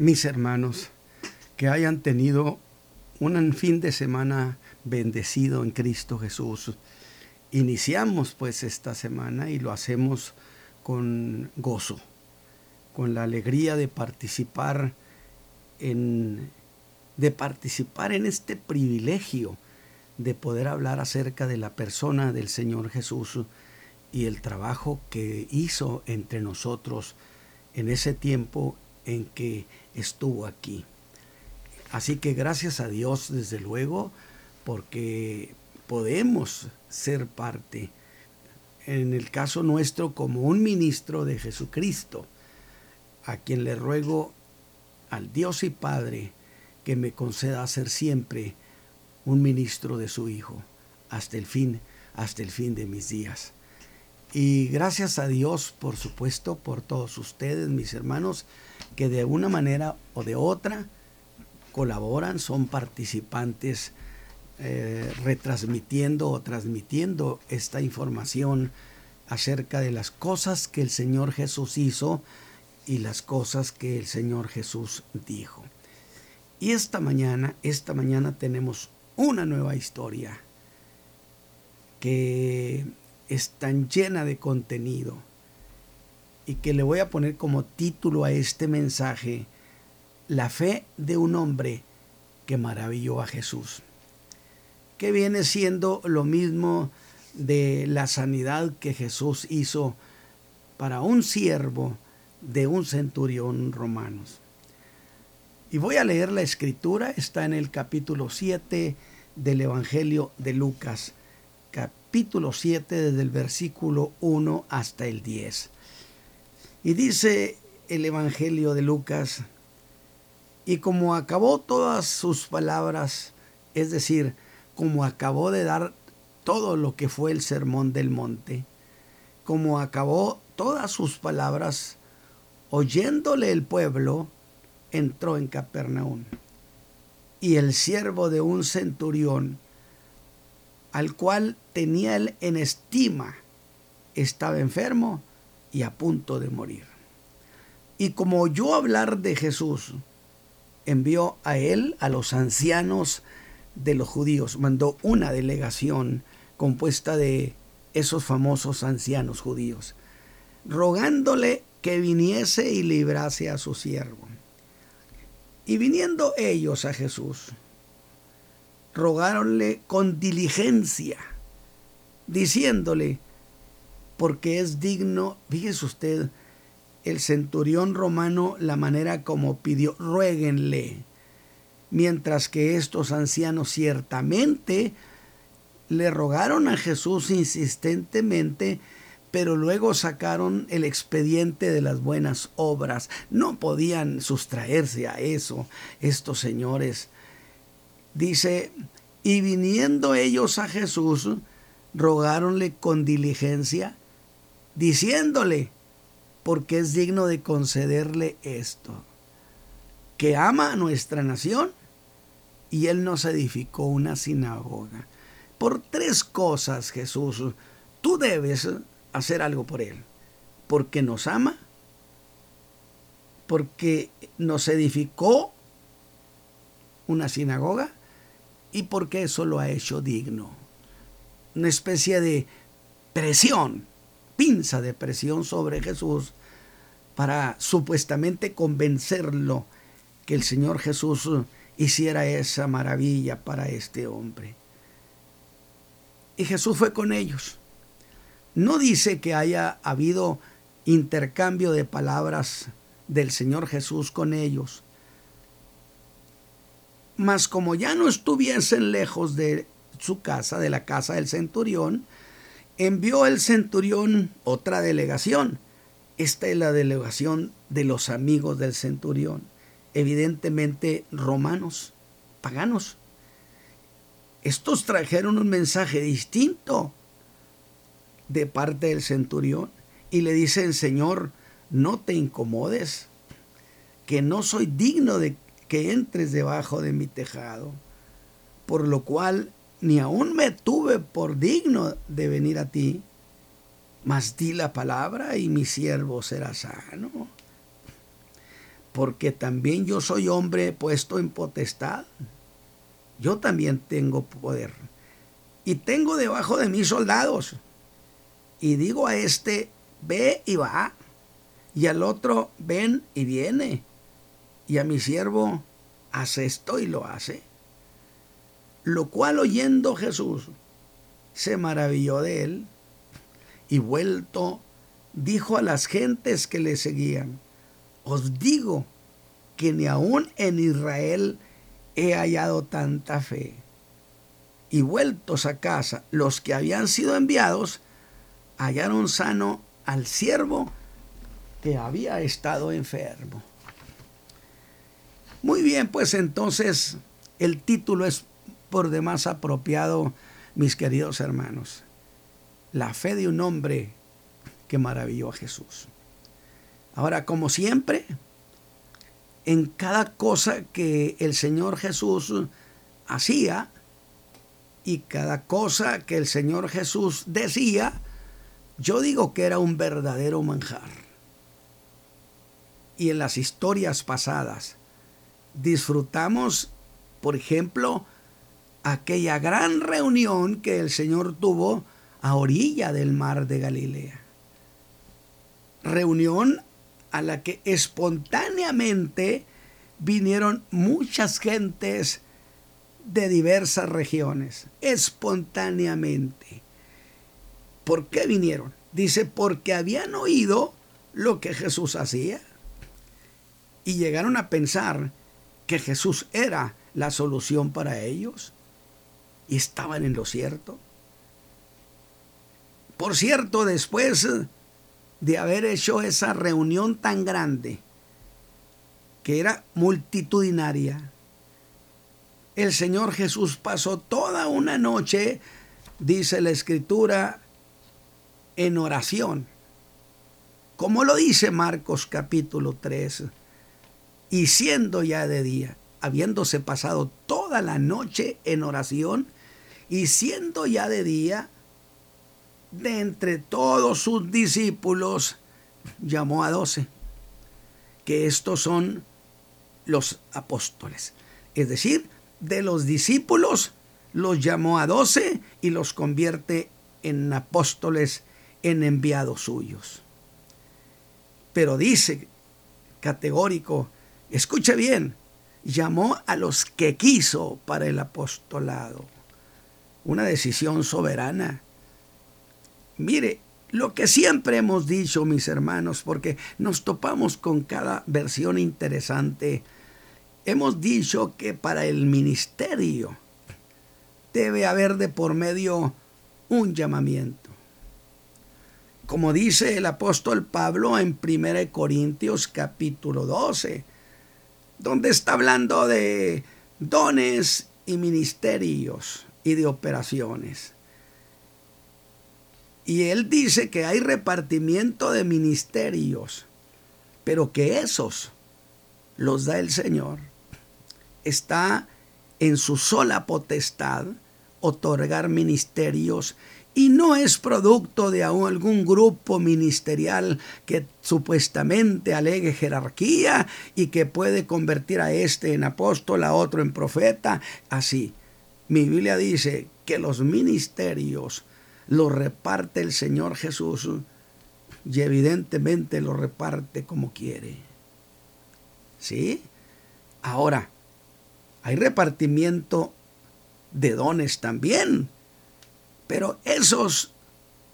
mis hermanos, que hayan tenido un fin de semana bendecido en Cristo Jesús. Iniciamos pues esta semana y lo hacemos con gozo, con la alegría de participar en de participar en este privilegio de poder hablar acerca de la persona del Señor Jesús y el trabajo que hizo entre nosotros en ese tiempo en que estuvo aquí. Así que gracias a Dios, desde luego, porque podemos ser parte, en el caso nuestro, como un ministro de Jesucristo, a quien le ruego al Dios y Padre que me conceda ser siempre un ministro de su Hijo, hasta el fin, hasta el fin de mis días. Y gracias a Dios, por supuesto, por todos ustedes, mis hermanos, que de una manera o de otra colaboran, son participantes eh, retransmitiendo o transmitiendo esta información acerca de las cosas que el Señor Jesús hizo y las cosas que el Señor Jesús dijo. Y esta mañana, esta mañana tenemos una nueva historia que es tan llena de contenido. Y que le voy a poner como título a este mensaje, La fe de un hombre que maravilló a Jesús, que viene siendo lo mismo de la sanidad que Jesús hizo para un siervo de un centurión romano. Y voy a leer la escritura, está en el capítulo 7 del Evangelio de Lucas, capítulo 7 desde el versículo 1 hasta el 10. Y dice el Evangelio de Lucas, y como acabó todas sus palabras, es decir, como acabó de dar todo lo que fue el sermón del monte, como acabó todas sus palabras, oyéndole el pueblo, entró en Capernaum. Y el siervo de un centurión, al cual tenía él en estima, estaba enfermo y a punto de morir. Y como oyó hablar de Jesús, envió a él a los ancianos de los judíos, mandó una delegación compuesta de esos famosos ancianos judíos, rogándole que viniese y librase a su siervo. Y viniendo ellos a Jesús, rogáronle con diligencia, diciéndole, porque es digno, fíjese usted, el centurión romano, la manera como pidió, ruéguenle, mientras que estos ancianos ciertamente le rogaron a Jesús insistentemente pero luego sacaron el expediente de las buenas obras. No podían sustraerse a eso estos señores. Dice, y viniendo ellos a Jesús, rogáronle con diligencia, diciéndole, porque es digno de concederle esto, que ama a nuestra nación, y él nos edificó una sinagoga. Por tres cosas, Jesús, tú debes hacer algo por Él. Porque nos ama, porque nos edificó una sinagoga y porque eso lo ha hecho digno. Una especie de presión, pinza de presión sobre Jesús para supuestamente convencerlo que el Señor Jesús hiciera esa maravilla para este hombre. Y Jesús fue con ellos no dice que haya habido intercambio de palabras del Señor Jesús con ellos. Mas como ya no estuviesen lejos de su casa, de la casa del centurión, envió el centurión otra delegación. Esta es la delegación de los amigos del centurión, evidentemente romanos, paganos. Estos trajeron un mensaje distinto de parte del centurión y le dicen, Señor, no te incomodes, que no soy digno de que entres debajo de mi tejado, por lo cual ni aún me tuve por digno de venir a ti, mas di la palabra y mi siervo será sano. porque también yo soy hombre puesto en potestad. Yo también tengo poder. Y tengo debajo de mí soldados. Y digo a este, ve y va. Y al otro, ven y viene. Y a mi siervo, hace esto y lo hace. Lo cual oyendo Jesús, se maravilló de él. Y vuelto, dijo a las gentes que le seguían, os digo que ni aún en Israel he hallado tanta fe. Y vueltos a casa, los que habían sido enviados hallaron sano al siervo que había estado enfermo. Muy bien, pues entonces el título es por demás apropiado, mis queridos hermanos. La fe de un hombre que maravilló a Jesús. Ahora, como siempre, en cada cosa que el Señor Jesús hacía y cada cosa que el Señor Jesús decía, yo digo que era un verdadero manjar. Y en las historias pasadas disfrutamos, por ejemplo, aquella gran reunión que el Señor tuvo a orilla del mar de Galilea. Reunión a la que espontáneamente vinieron muchas gentes de diversas regiones, espontáneamente. ¿Por qué vinieron? Dice, porque habían oído lo que Jesús hacía y llegaron a pensar que Jesús era la solución para ellos y estaban en lo cierto. Por cierto, después de haber hecho esa reunión tan grande, que era multitudinaria, el Señor Jesús pasó toda una noche, dice la escritura, en oración. Como lo dice Marcos capítulo 3, y siendo ya de día, habiéndose pasado toda la noche en oración, y siendo ya de día, de entre todos sus discípulos, llamó a doce, que estos son los apóstoles. Es decir, de los discípulos los llamó a doce y los convierte en apóstoles, en enviados suyos. Pero dice categórico, escuche bien, llamó a los que quiso para el apostolado. Una decisión soberana Mire, lo que siempre hemos dicho, mis hermanos, porque nos topamos con cada versión interesante, hemos dicho que para el ministerio debe haber de por medio un llamamiento. Como dice el apóstol Pablo en 1 Corintios capítulo 12, donde está hablando de dones y ministerios y de operaciones. Y él dice que hay repartimiento de ministerios, pero que esos los da el Señor. Está en su sola potestad otorgar ministerios y no es producto de algún grupo ministerial que supuestamente alegue jerarquía y que puede convertir a este en apóstol, a otro en profeta, así. Mi Biblia dice que los ministerios lo reparte el Señor Jesús y evidentemente lo reparte como quiere. ¿Sí? Ahora, hay repartimiento de dones también, pero esos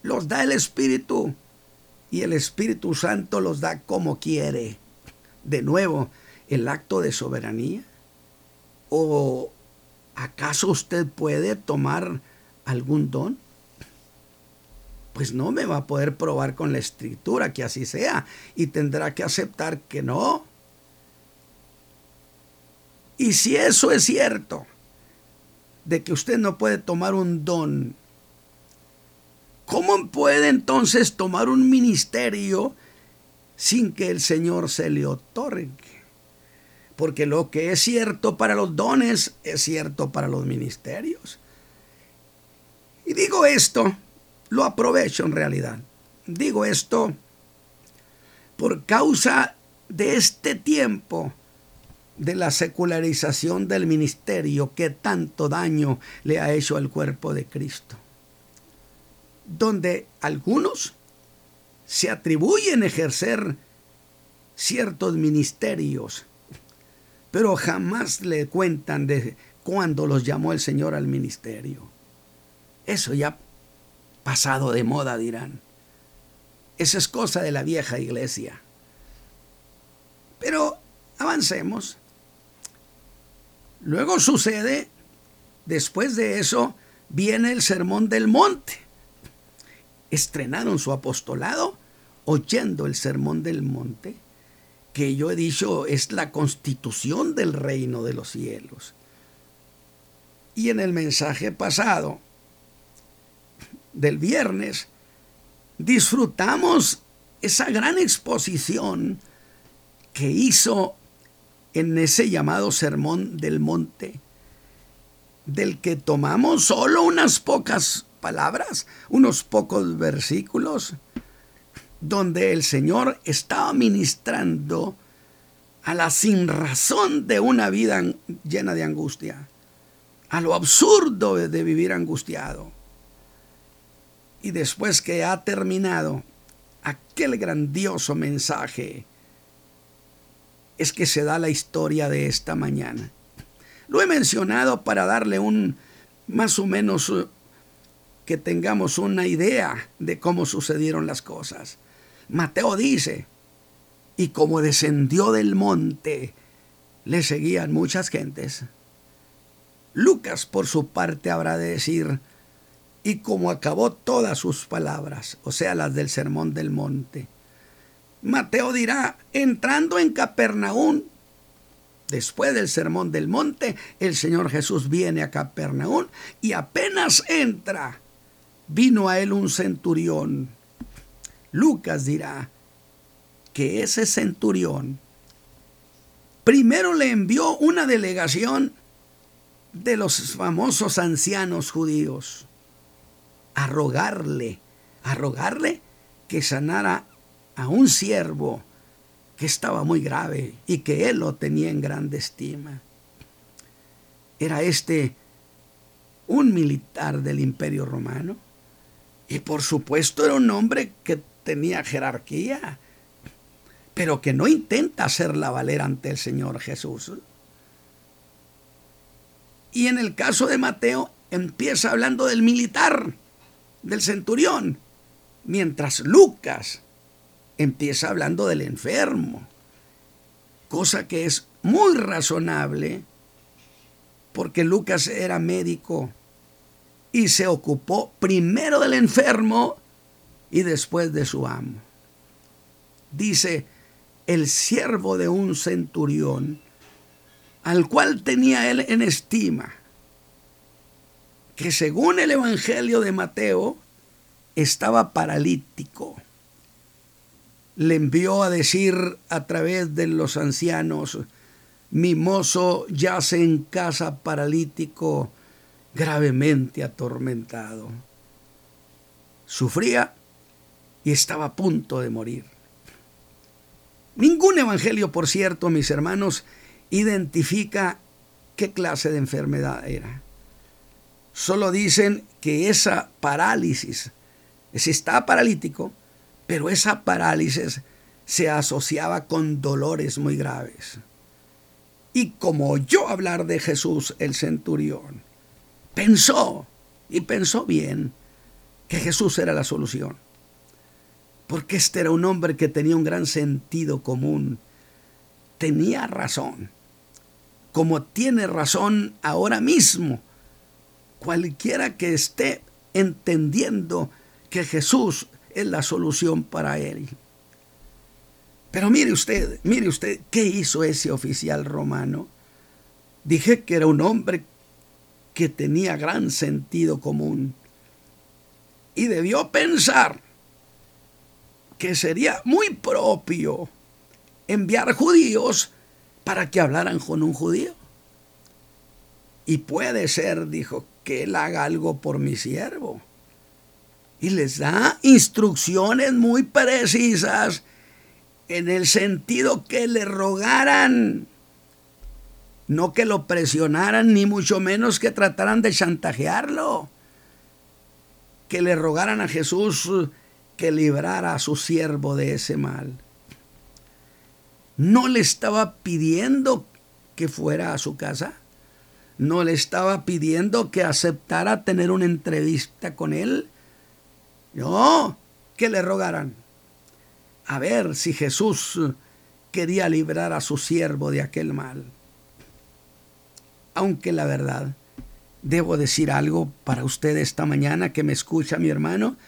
los da el Espíritu y el Espíritu Santo los da como quiere. De nuevo, el acto de soberanía. ¿O acaso usted puede tomar algún don? pues no me va a poder probar con la escritura que así sea y tendrá que aceptar que no. Y si eso es cierto, de que usted no puede tomar un don, ¿cómo puede entonces tomar un ministerio sin que el Señor se le otorgue? Porque lo que es cierto para los dones es cierto para los ministerios. Y digo esto lo aprovecho en realidad. Digo esto por causa de este tiempo de la secularización del ministerio que tanto daño le ha hecho al cuerpo de Cristo, donde algunos se atribuyen ejercer ciertos ministerios, pero jamás le cuentan de cuándo los llamó el Señor al ministerio. Eso ya pasado de moda, dirán. Esa es cosa de la vieja iglesia. Pero avancemos. Luego sucede, después de eso, viene el Sermón del Monte. Estrenaron su apostolado oyendo el Sermón del Monte, que yo he dicho es la constitución del reino de los cielos. Y en el mensaje pasado del viernes, disfrutamos esa gran exposición que hizo en ese llamado Sermón del Monte, del que tomamos solo unas pocas palabras, unos pocos versículos, donde el Señor estaba ministrando a la sinrazón de una vida llena de angustia, a lo absurdo de vivir angustiado. Y después que ha terminado aquel grandioso mensaje, es que se da la historia de esta mañana. Lo he mencionado para darle un más o menos que tengamos una idea de cómo sucedieron las cosas. Mateo dice, y como descendió del monte, le seguían muchas gentes. Lucas, por su parte, habrá de decir, y como acabó todas sus palabras, o sea, las del sermón del monte. Mateo dirá, entrando en Capernaum, después del sermón del monte, el Señor Jesús viene a Capernaum y apenas entra, vino a él un centurión. Lucas dirá que ese centurión primero le envió una delegación de los famosos ancianos judíos a rogarle, a rogarle que sanara a un siervo que estaba muy grave y que él lo tenía en grande estima. Era este un militar del imperio romano y por supuesto era un hombre que tenía jerarquía, pero que no intenta hacerla valer ante el Señor Jesús. Y en el caso de Mateo empieza hablando del militar, del centurión, mientras Lucas empieza hablando del enfermo, cosa que es muy razonable porque Lucas era médico y se ocupó primero del enfermo y después de su amo. Dice, el siervo de un centurión, al cual tenía él en estima, que según el Evangelio de Mateo, estaba paralítico le envió a decir a través de los ancianos, mi mozo yace en casa paralítico, gravemente atormentado. Sufría y estaba a punto de morir. Ningún evangelio, por cierto, mis hermanos, identifica qué clase de enfermedad era. Solo dicen que esa parálisis, si está paralítico, pero esa parálisis se asociaba con dolores muy graves. Y como oyó hablar de Jesús el centurión, pensó, y pensó bien, que Jesús era la solución. Porque este era un hombre que tenía un gran sentido común. Tenía razón. Como tiene razón ahora mismo. Cualquiera que esté entendiendo que Jesús es la solución para él. Pero mire usted, mire usted, ¿qué hizo ese oficial romano? Dije que era un hombre que tenía gran sentido común y debió pensar que sería muy propio enviar judíos para que hablaran con un judío. Y puede ser, dijo, que él haga algo por mi siervo y les da instrucciones muy precisas en el sentido que le rogaran, no que lo presionaran, ni mucho menos que trataran de chantajearlo, que le rogaran a Jesús que librara a su siervo de ese mal. No le estaba pidiendo que fuera a su casa, no le estaba pidiendo que aceptara tener una entrevista con él, no, que le rogaran a ver si Jesús quería librar a su siervo de aquel mal. Aunque la verdad, debo decir algo para usted esta mañana que me escucha mi hermano,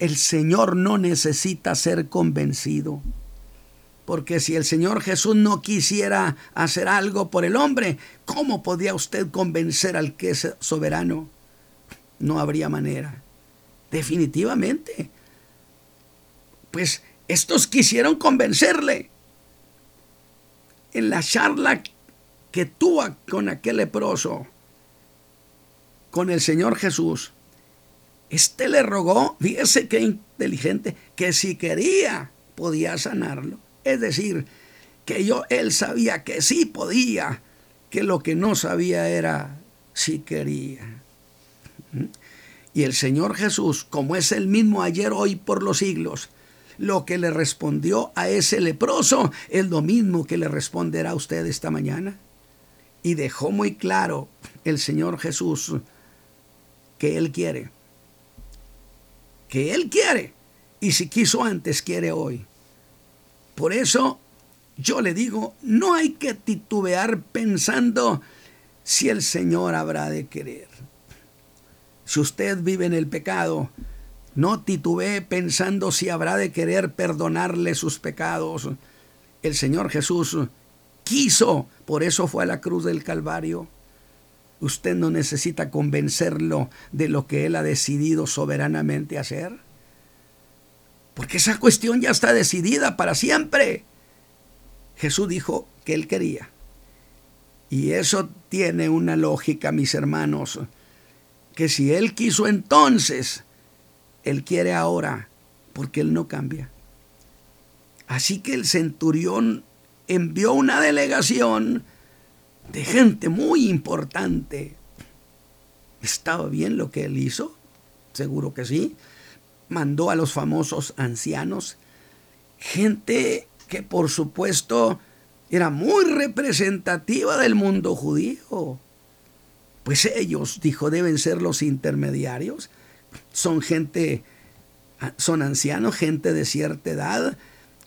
el Señor no necesita ser convencido. Porque si el Señor Jesús no quisiera hacer algo por el hombre, ¿cómo podía usted convencer al que es soberano? No habría manera. Definitivamente. Pues estos quisieron convencerle. En la charla que tuvo con aquel leproso, con el Señor Jesús, este le rogó, fíjese qué inteligente, que si quería podía sanarlo. Es decir, que yo, él sabía que sí podía, que lo que no sabía era si quería. ¿Mm? Y el Señor Jesús, como es el mismo ayer, hoy, por los siglos, lo que le respondió a ese leproso es lo mismo que le responderá a usted esta mañana. Y dejó muy claro el Señor Jesús que Él quiere. Que Él quiere. Y si quiso antes, quiere hoy. Por eso yo le digo, no hay que titubear pensando si el Señor habrá de querer. Si usted vive en el pecado, no titubee pensando si habrá de querer perdonarle sus pecados. El Señor Jesús quiso, por eso fue a la cruz del Calvario. Usted no necesita convencerlo de lo que Él ha decidido soberanamente hacer. Porque esa cuestión ya está decidida para siempre. Jesús dijo que Él quería. Y eso tiene una lógica, mis hermanos, que si Él quiso entonces, él quiere ahora, porque Él no cambia. Así que el centurión envió una delegación de gente muy importante. ¿Estaba bien lo que él hizo? Seguro que sí. Mandó a los famosos ancianos, gente que por supuesto era muy representativa del mundo judío. Pues ellos, dijo, deben ser los intermediarios son gente, son ancianos, gente de cierta edad,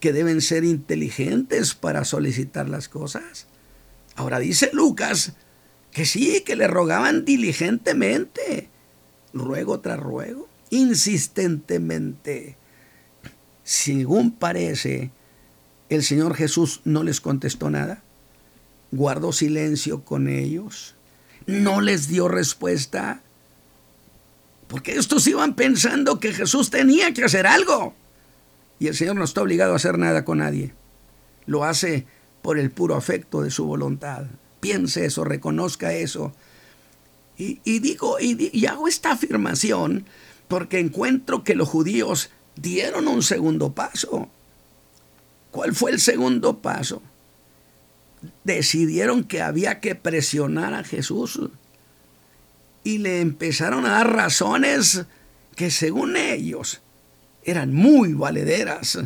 que deben ser inteligentes para solicitar las cosas. Ahora dice Lucas que sí, que le rogaban diligentemente, ruego tras ruego, insistentemente. Según parece, el Señor Jesús no les contestó nada, guardó silencio con ellos, no les dio respuesta porque estos iban pensando que Jesús tenía que hacer algo. Y el Señor no está obligado a hacer nada con nadie. Lo hace por el puro afecto de su voluntad. Piense eso, reconozca eso. Y, digo, y, hago esta afirmación porque encuentro que los judíos dieron un segundo paso. ¿Cuál fue el segundo paso? Decidieron que había que presionar a Jesús y le empezaron a dar razones que según ellos eran muy valederas,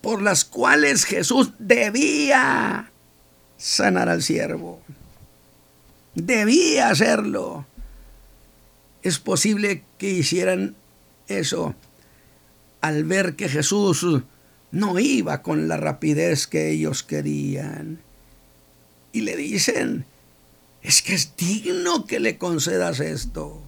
por las cuales Jesús debía sanar al siervo. Debía hacerlo. Es posible que hicieran eso al ver que Jesús no iba con la rapidez que ellos querían. Y le dicen, es que es digno que le concedas esto.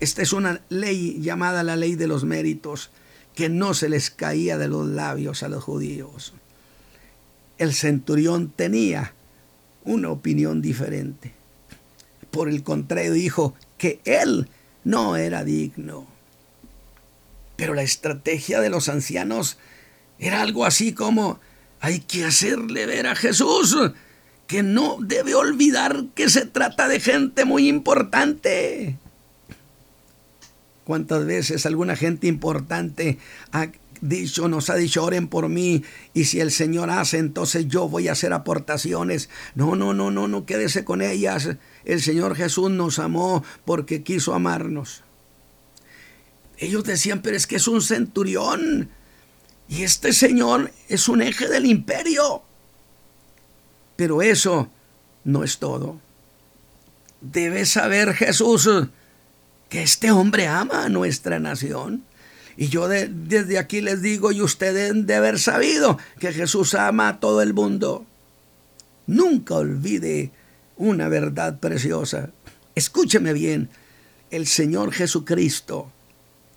Esta es una ley llamada la ley de los méritos que no se les caía de los labios a los judíos. El centurión tenía una opinión diferente. Por el contrario, dijo que él no era digno. Pero la estrategia de los ancianos era algo así como, hay que hacerle ver a Jesús que no debe olvidar que se trata de gente muy importante. ¿Cuántas veces alguna gente importante ha dicho, nos ha dicho, oren por mí, y si el Señor hace, entonces yo voy a hacer aportaciones. No, no, no, no, no quédese con ellas. El Señor Jesús nos amó porque quiso amarnos. Ellos decían, pero es que es un centurión. Y este Señor es un eje del imperio. Pero eso no es todo. Debe saber Jesús que este hombre ama a nuestra nación. Y yo desde aquí les digo, y ustedes deben de haber sabido que Jesús ama a todo el mundo. Nunca olvide una verdad preciosa. Escúcheme bien, el Señor Jesucristo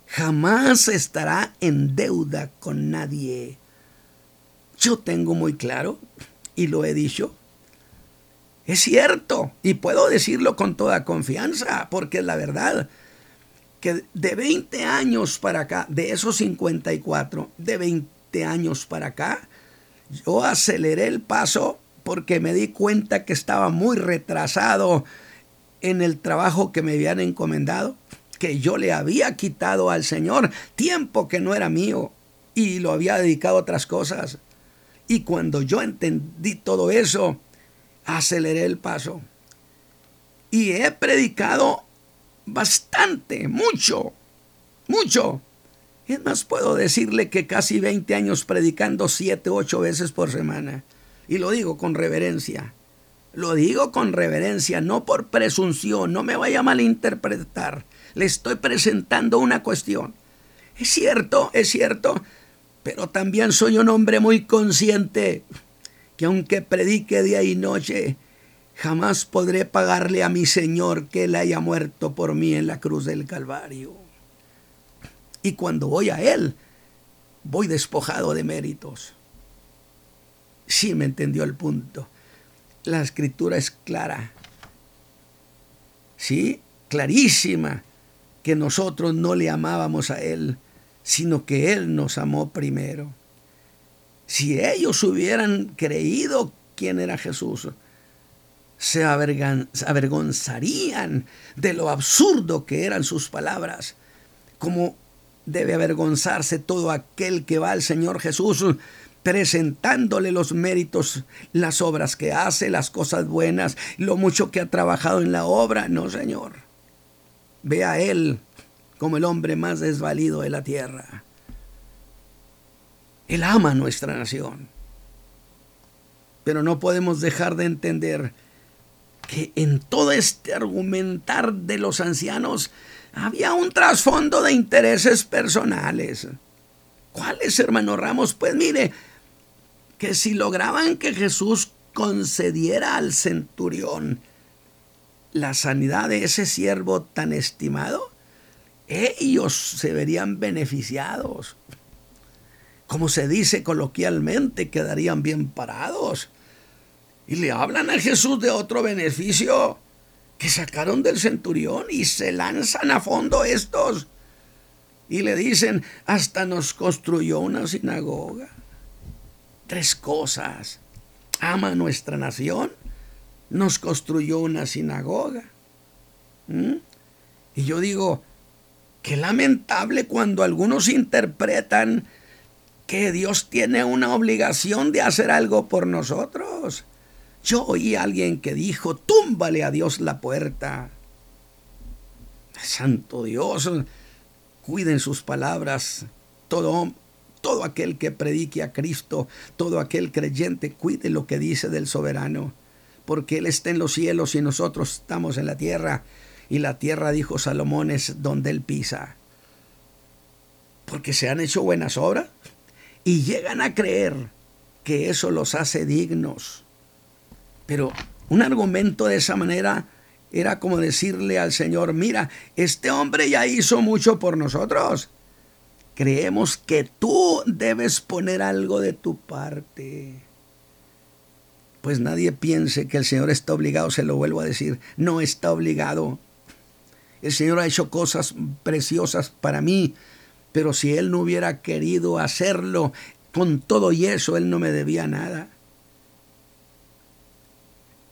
jamás estará en deuda con nadie. Yo tengo muy claro, y lo he dicho, es cierto, y puedo decirlo con toda confianza, porque es la verdad que de 20 años para acá, de esos 54, de 20 años para acá, yo aceleré el paso porque me di cuenta que estaba muy retrasado en el trabajo que me habían encomendado, que yo le había quitado al Señor tiempo que no era mío y lo había dedicado a otras cosas. Y cuando yo entendí todo eso, aceleré el paso. Y he predicado bastante, mucho, mucho. Es más, puedo decirle que casi 20 años predicando 7, 8 veces por semana. Y lo digo con reverencia. Lo digo con reverencia, no por presunción, no me vaya a malinterpretar. Le estoy presentando una cuestión. Es cierto, es cierto, pero también soy un hombre muy consciente que aunque predique día y noche, Jamás podré pagarle a mi Señor que Él haya muerto por mí en la cruz del Calvario. Y cuando voy a Él, voy despojado de méritos. Sí me entendió el punto. La escritura es clara. Sí, clarísima, que nosotros no le amábamos a Él, sino que Él nos amó primero. Si ellos hubieran creído quién era Jesús, se avergonzarían de lo absurdo que eran sus palabras, como debe avergonzarse todo aquel que va al Señor Jesús presentándole los méritos, las obras que hace, las cosas buenas, lo mucho que ha trabajado en la obra. No, Señor. Ve a Él como el hombre más desvalido de la tierra. Él ama nuestra nación. Pero no podemos dejar de entender que en todo este argumentar de los ancianos había un trasfondo de intereses personales. ¿Cuáles, hermano Ramos? Pues mire, que si lograban que Jesús concediera al centurión la sanidad de ese siervo tan estimado, ellos se verían beneficiados. Como se dice coloquialmente, quedarían bien parados y le hablan a Jesús de otro beneficio que sacaron del centurión y se lanzan a fondo estos. Y le dicen, hasta nos construyó una sinagoga. Tres cosas. Ama nuestra nación, nos construyó una sinagoga. ¿Mm? Y yo digo, qué lamentable cuando algunos interpretan que Dios tiene una obligación de hacer algo por nosotros. Yo oí a alguien que dijo, túmbale a Dios la puerta. Santo Dios, cuiden sus palabras. Todo, todo aquel que predique a Cristo, todo aquel creyente, cuide lo que dice del soberano, porque Él está en los cielos y nosotros estamos en la tierra. Y la tierra, dijo Salomón, es donde Él pisa. Porque se han hecho buenas obras y llegan a creer que eso los hace dignos pero un argumento de esa manera era como decirle al Señor, mira, este hombre ya hizo mucho por nosotros. Creemos que tú debes poner algo de tu parte. Pues nadie piense que el Señor está obligado, se lo vuelvo a decir, no está obligado. El Señor ha hecho cosas preciosas para mí, pero si Él no hubiera querido hacerlo, con todo y eso, Él no me debía nada.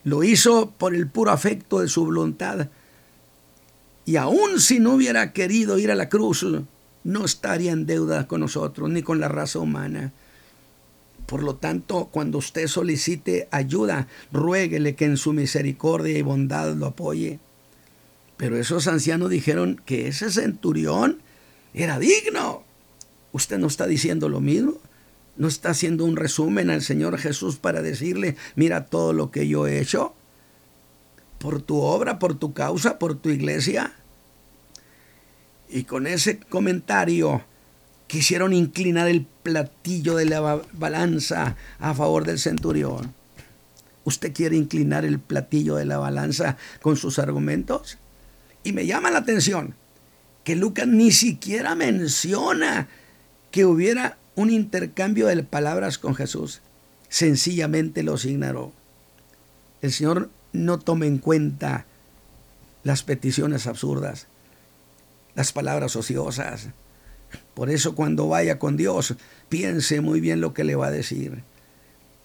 Lo hizo por el puro afecto de su voluntad. Y aun si no hubiera querido ir a la cruz, no estaría en deuda con nosotros ni con la raza humana. Por lo tanto, cuando usted solicite ayuda, ruéguele que en su misericordia y bondad lo apoye. Pero esos ancianos dijeron que ese centurión era digno. ¿Usted no está diciendo lo mismo? ¿No está haciendo un resumen al Señor Jesús para decirle, mira todo lo que yo he hecho? Por tu obra, por tu causa, por tu iglesia. Y con ese comentario quisieron inclinar el platillo de la balanza a favor del centurión. ¿Usted quiere inclinar el platillo de la balanza con sus argumentos? Y me llama la atención que Lucas ni siquiera menciona que hubiera un intercambio de palabras con Jesús. Sencillamente los ignoró. El Señor no toma en cuenta las peticiones absurdas, las palabras ociosas, por eso cuando vaya con Dios, piense muy bien lo que le va a decir.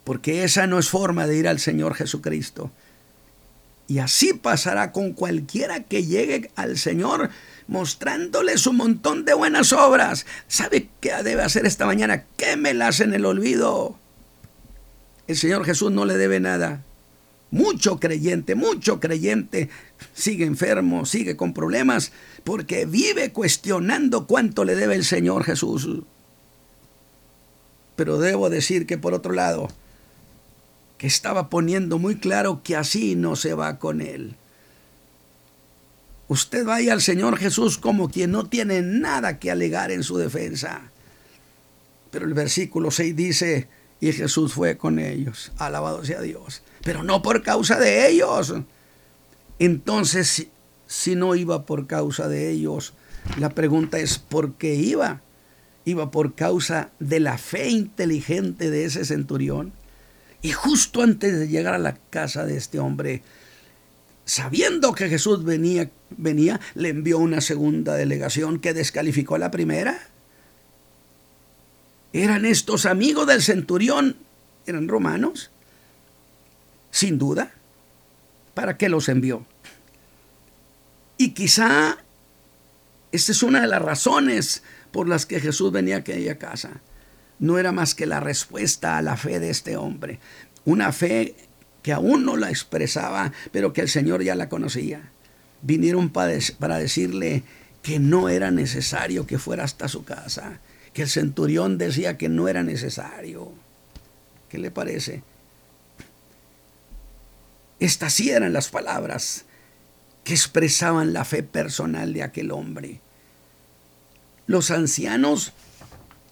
Porque esa no es forma de ir al Señor Jesucristo. Y así pasará con cualquiera que llegue al Señor mostrándoles un montón de buenas obras. ¿Sabe qué debe hacer esta mañana? Quémelas en el olvido. El Señor Jesús no le debe nada. Mucho creyente, mucho creyente sigue enfermo, sigue con problemas, porque vive cuestionando cuánto le debe el Señor Jesús. Pero debo decir que por otro lado, que estaba poniendo muy claro que así no se va con él. Usted vaya al Señor Jesús como quien no tiene nada que alegar en su defensa. Pero el versículo 6 dice, y Jesús fue con ellos, alabado sea Dios, pero no por causa de ellos. Entonces, si no iba por causa de ellos, la pregunta es ¿por qué iba? Iba por causa de la fe inteligente de ese centurión. Y justo antes de llegar a la casa de este hombre, sabiendo que Jesús venía, venía, le envió una segunda delegación que descalificó a la primera. ¿Eran estos amigos del centurión? ¿Eran romanos? Sin duda. ¿Para qué los envió? Y quizá esta es una de las razones por las que Jesús venía a aquella casa. No era más que la respuesta a la fe de este hombre. Una fe que aún no la expresaba, pero que el Señor ya la conocía. Vinieron para decirle que no era necesario que fuera hasta su casa, que el centurión decía que no era necesario. ¿Qué le parece? Estas sí eran las palabras que expresaban la fe personal de aquel hombre. Los ancianos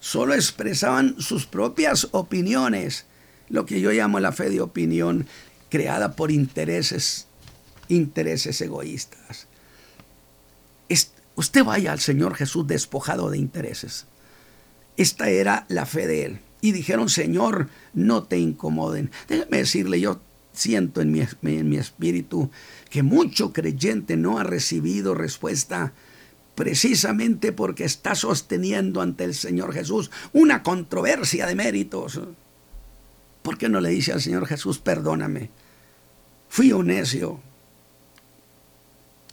solo expresaban sus propias opiniones, lo que yo llamo la fe de opinión creada por intereses, intereses egoístas. usted vaya al Señor Jesús despojado de intereses. Esta era la fe de él. Y dijeron, Señor, no te incomoden. Déjame decirle, yo siento en mi, en mi espíritu que mucho creyente no ha recibido respuesta precisamente porque está sosteniendo ante el Señor Jesús una controversia de méritos. ¿Por qué no le dice al Señor Jesús, perdóname? Fui un necio.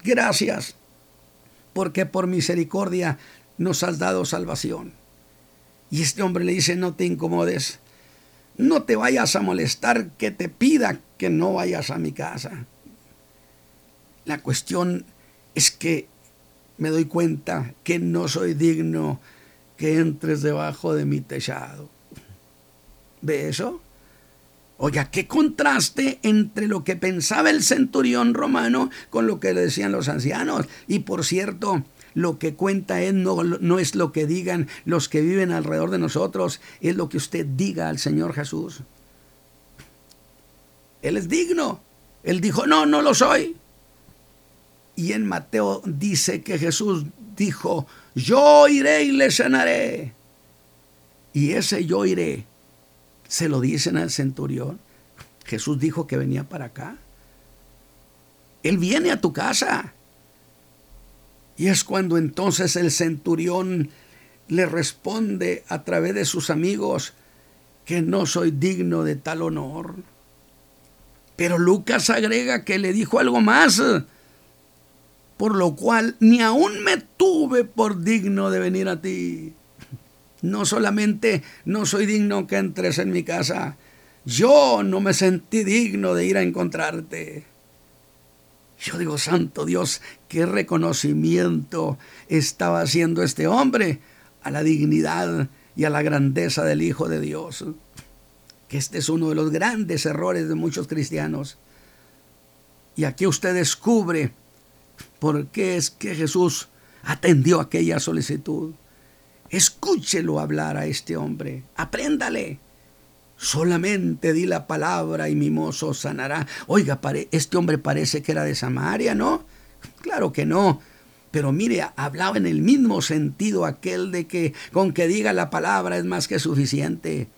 Gracias, porque por misericordia nos has dado salvación. Y este hombre le dice, no te incomodes, no te vayas a molestar que te pida que no vayas a mi casa. La cuestión es que me doy cuenta que no soy digno que entres debajo de mi techado. ¿Ve eso? Oiga, qué contraste entre lo que pensaba el centurión romano con lo que le decían los ancianos. Y por cierto, lo que cuenta es no, no es lo que digan los que viven alrededor de nosotros, es lo que usted diga al Señor Jesús. Él es digno. Él dijo, no, no lo soy. Y en Mateo dice que Jesús dijo, yo iré y le sanaré. Y ese yo iré, se lo dicen al centurión. Jesús dijo que venía para acá. Él viene a tu casa. Y es cuando entonces el centurión le responde a través de sus amigos que no soy digno de tal honor. Pero Lucas agrega que le dijo algo más. Por lo cual ni aún me tuve por digno de venir a ti. No solamente no soy digno que entres en mi casa, yo no me sentí digno de ir a encontrarte. Yo digo, Santo Dios, qué reconocimiento estaba haciendo este hombre a la dignidad y a la grandeza del Hijo de Dios. Que este es uno de los grandes errores de muchos cristianos. Y aquí usted descubre por qué es que Jesús atendió aquella solicitud. Escúchelo hablar a este hombre, apréndale. Solamente di la palabra y mi mozo sanará. Oiga, este hombre parece que era de Samaria, ¿no? Claro que no. Pero mire, hablaba en el mismo sentido aquel de que con que diga la palabra es más que suficiente.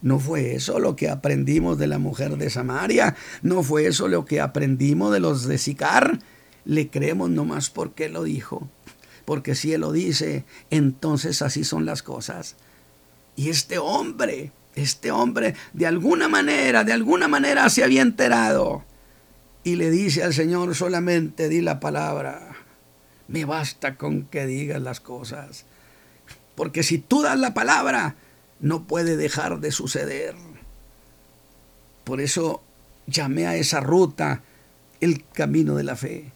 ¿No fue eso lo que aprendimos de la mujer de Samaria? ¿No fue eso lo que aprendimos de los de Sicar? Le creemos nomás porque lo dijo. Porque si él lo dice, entonces así son las cosas. Y este hombre este hombre de alguna manera, de alguna manera se había enterado. Y le dice al Señor, solamente di la palabra. Me basta con que digas las cosas. Porque si tú das la palabra, no puede dejar de suceder. Por eso llamé a esa ruta el camino de la fe.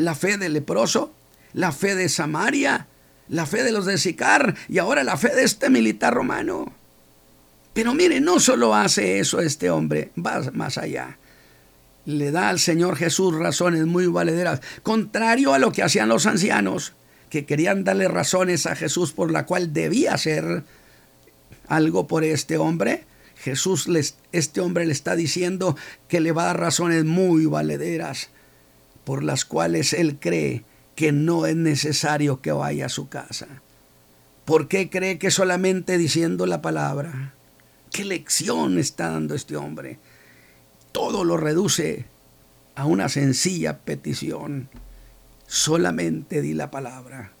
La fe del leproso, la fe de Samaria la fe de los de Sicar y ahora la fe de este militar romano. Pero mire, no solo hace eso este hombre, va más allá. Le da al Señor Jesús razones muy valederas, contrario a lo que hacían los ancianos, que querían darle razones a Jesús por la cual debía hacer algo por este hombre. Jesús, les, este hombre le está diciendo que le va a dar razones muy valederas por las cuales él cree que no es necesario que vaya a su casa. ¿Por qué cree que solamente diciendo la palabra? ¿Qué lección está dando este hombre? Todo lo reduce a una sencilla petición. Solamente di la palabra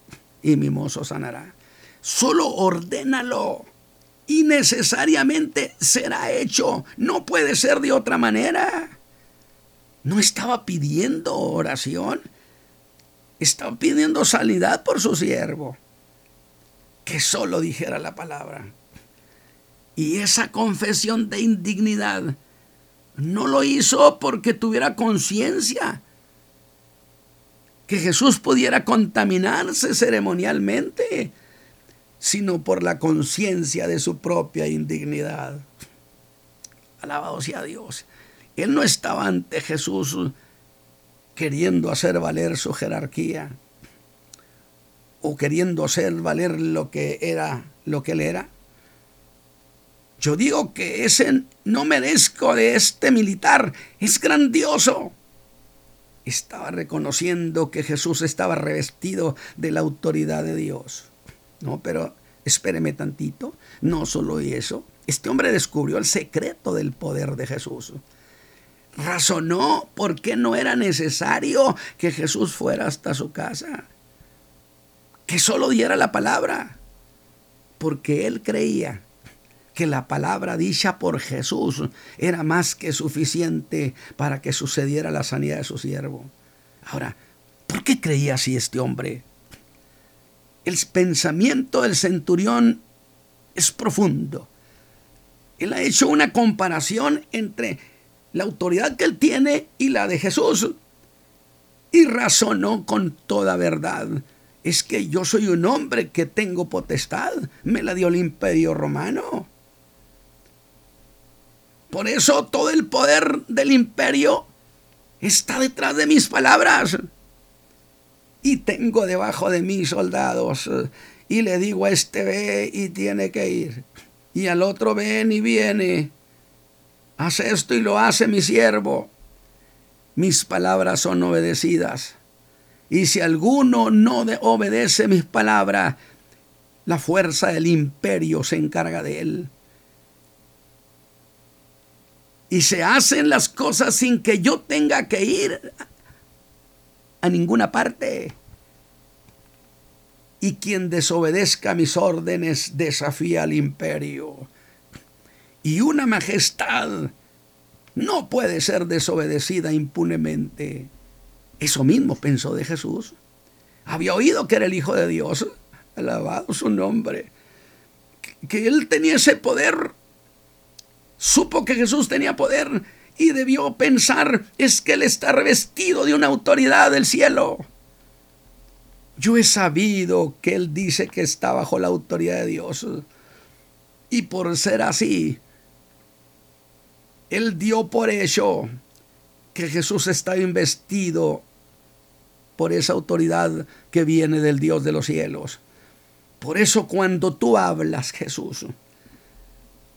y mi mozo sanará. Solo ordénalo y necesariamente será hecho. No puede ser de otra manera. No estaba pidiendo oración, estaba pidiendo sanidad por su siervo. Que solo dijera la palabra. Y esa confesión de indignidad no lo hizo porque tuviera conciencia que Jesús pudiera contaminarse ceremonialmente, sino por la conciencia de su propia indignidad. Alabado sea Dios. Él no estaba ante Jesús queriendo hacer valer su jerarquía o queriendo hacer valer lo que era lo que él era. Yo digo que ese no merezco de este militar, es grandioso. Estaba reconociendo que Jesús estaba revestido de la autoridad de Dios. No, pero espéreme tantito, no solo eso, este hombre descubrió el secreto del poder de Jesús razonó por qué no era necesario que Jesús fuera hasta su casa, que solo diera la palabra, porque él creía que la palabra dicha por Jesús era más que suficiente para que sucediera la sanidad de su siervo. Ahora, ¿por qué creía así este hombre? El pensamiento del centurión es profundo. Él ha hecho una comparación entre la autoridad que él tiene y la de Jesús. Y razonó con toda verdad. Es que yo soy un hombre que tengo potestad. Me la dio el imperio romano. Por eso todo el poder del imperio está detrás de mis palabras. Y tengo debajo de mí soldados. Y le digo a este ve y tiene que ir. Y al otro ven y viene haz esto y lo hace mi siervo. Mis palabras son obedecidas. Y si alguno no obedece mis palabras, la fuerza del imperio se encarga de él. Y se hacen las cosas sin que yo tenga que ir a ninguna parte. Y quien desobedezca mis órdenes desafía al imperio y una majestad no puede ser desobedecida impunemente. Eso mismo pensó de Jesús. Había oído que era el Hijo de Dios. Alabado su nombre. Que él tenía ese poder. Supo que Jesús tenía poder y debió pensar, es que él está revestido de una autoridad del cielo. Yo he sabido que él dice que está bajo la autoridad de Dios. Y por ser así, él dio por hecho que Jesús está investido por esa autoridad que viene del Dios de los cielos. Por eso cuando tú hablas, Jesús,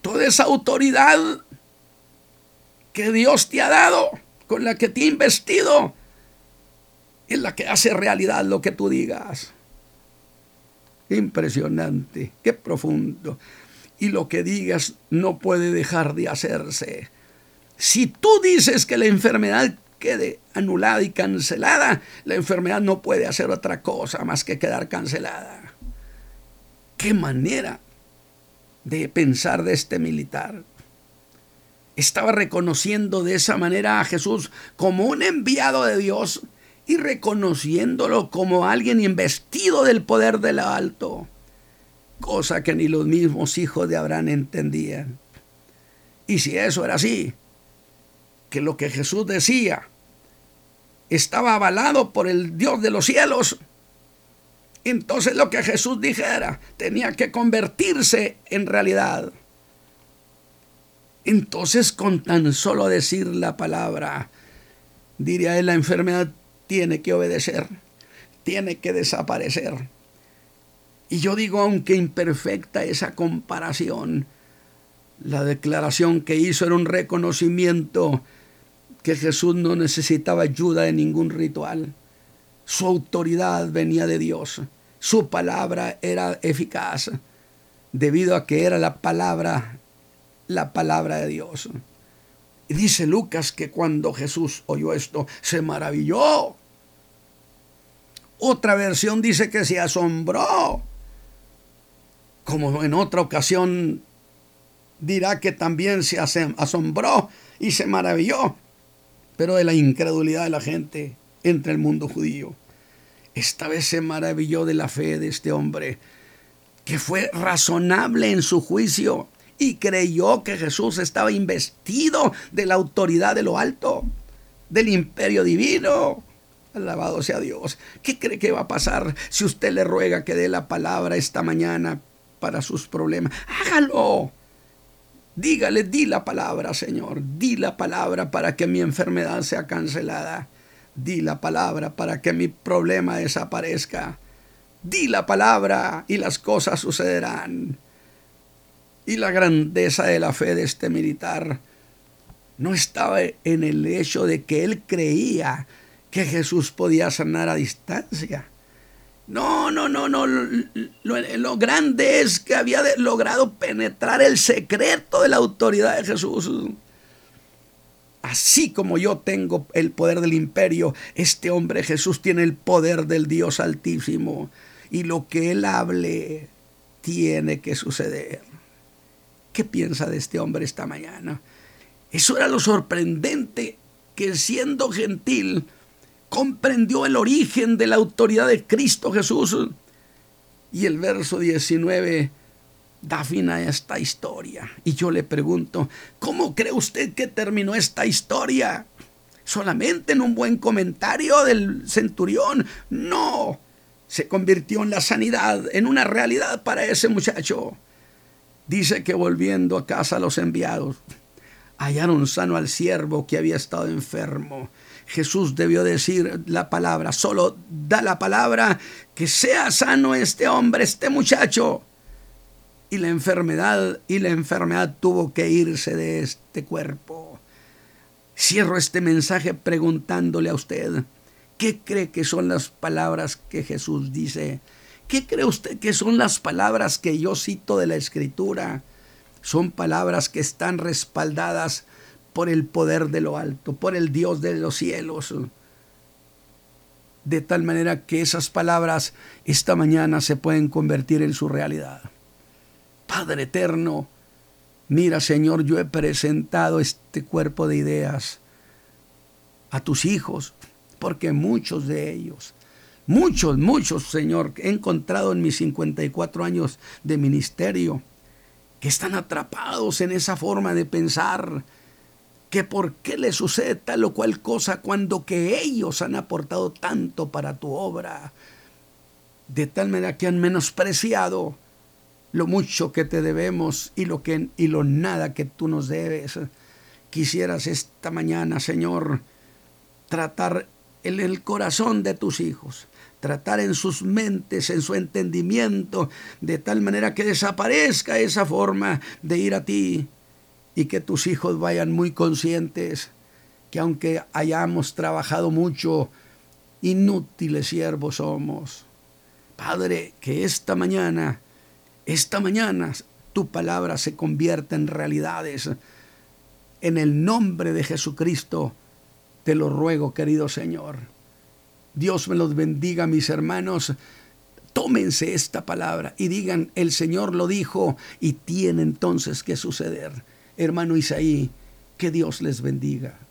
toda esa autoridad que Dios te ha dado, con la que te ha investido, es la que hace realidad lo que tú digas. Impresionante, qué profundo. Y lo que digas no puede dejar de hacerse. Si tú dices que la enfermedad quede anulada y cancelada, la enfermedad no puede hacer otra cosa más que quedar cancelada. ¿Qué manera de pensar de este militar? Estaba reconociendo de esa manera a Jesús como un enviado de Dios y reconociéndolo como alguien investido del poder de lo alto, cosa que ni los mismos hijos de Abraham entendían. Y si eso era así, que lo que Jesús decía estaba avalado por el Dios de los cielos, entonces lo que Jesús dijera tenía que convertirse en realidad. Entonces con tan solo decir la palabra, diría él, la enfermedad tiene que obedecer, tiene que desaparecer. Y yo digo, aunque imperfecta esa comparación, la declaración que hizo era un reconocimiento que Jesús no necesitaba ayuda de ningún ritual. Su autoridad venía de Dios. Su palabra era eficaz debido a que era la palabra, la palabra de Dios. Y dice Lucas que cuando Jesús oyó esto, se maravilló. Otra versión dice que se asombró. Como en otra ocasión dirá que también se asombró y se maravilló, pero de la incredulidad de la gente entre el mundo judío. Esta vez se maravilló de la fe de este hombre, que fue razonable en su juicio y creyó que Jesús estaba investido de la autoridad de lo alto, del imperio divino. Alabado sea Dios. ¿Qué cree que va a pasar si usted le ruega que dé la palabra esta mañana para sus problemas? Hágalo. Dígale, di la palabra, Señor. Di la palabra para que mi enfermedad sea cancelada. Di la palabra para que mi problema desaparezca. Di la palabra y las cosas sucederán y la grandeza de la fe de este militar no estaba en el hecho de que él creía que Jesús podía sanar a distancia. No, no, no, no. Lo, grande es que había logrado penetrar el secreto de la autoridad de Jesús. Así como yo tengo el poder del imperio, este hombre Jesús tiene el poder del Dios altísimo. Y lo que él hable tiene que suceder. ¿Qué piensa de este hombre esta mañana? Eso era lo sorprendente, que siendo gentil, comprendió el origen de la autoridad de Cristo Jesús. Y el verso 19 da fin a esta historia. Y yo le pregunto, ¿cómo cree usted que terminó esta historia? ¿Solamente en un buen comentario del centurión? No, se convirtió en la sanidad, en una realidad para ese muchacho. Dice que volviendo a casa los enviados hallaron sano al siervo que había estado enfermo. Jesús debió decir la palabra, solo da la palabra, que sea sano este hombre, este muchacho. Y la enfermedad, y la enfermedad tuvo que irse de este cuerpo. Cierro este mensaje preguntándole a usted, ¿qué cree que son las palabras que Jesús dice? ¿Qué cree usted que son las palabras que yo cito de la Escritura? Son palabras que están respaldadas por el poder de lo alto, por el Dios de los cielos. De tal manera que esas palabras esta mañana se pueden convertir en su realidad. Padre eterno, mira Señor, yo he presentado este cuerpo de ideas a tus hijos porque muchos de ellos, muchos, muchos, Señor, he encontrado en mis 54 años de ministerio, que están atrapados en esa forma de pensar, que por qué le sucede tal o cual cosa cuando que ellos han aportado tanto para tu obra, de tal manera que han menospreciado lo mucho que te debemos y lo que y lo nada que tú nos debes. Quisieras esta mañana, Señor, tratar en el corazón de tus hijos, tratar en sus mentes, en su entendimiento, de tal manera que desaparezca esa forma de ir a ti y que tus hijos vayan muy conscientes que aunque hayamos trabajado mucho, inútiles siervos somos. Padre, que esta mañana, esta mañana tu palabra se convierta en realidades. En el nombre de Jesucristo, te lo ruego, querido Señor. Dios me los bendiga, mis hermanos. Tómense esta palabra y digan, el Señor lo dijo y tiene entonces que suceder. Hermano Isaí, que Dios les bendiga.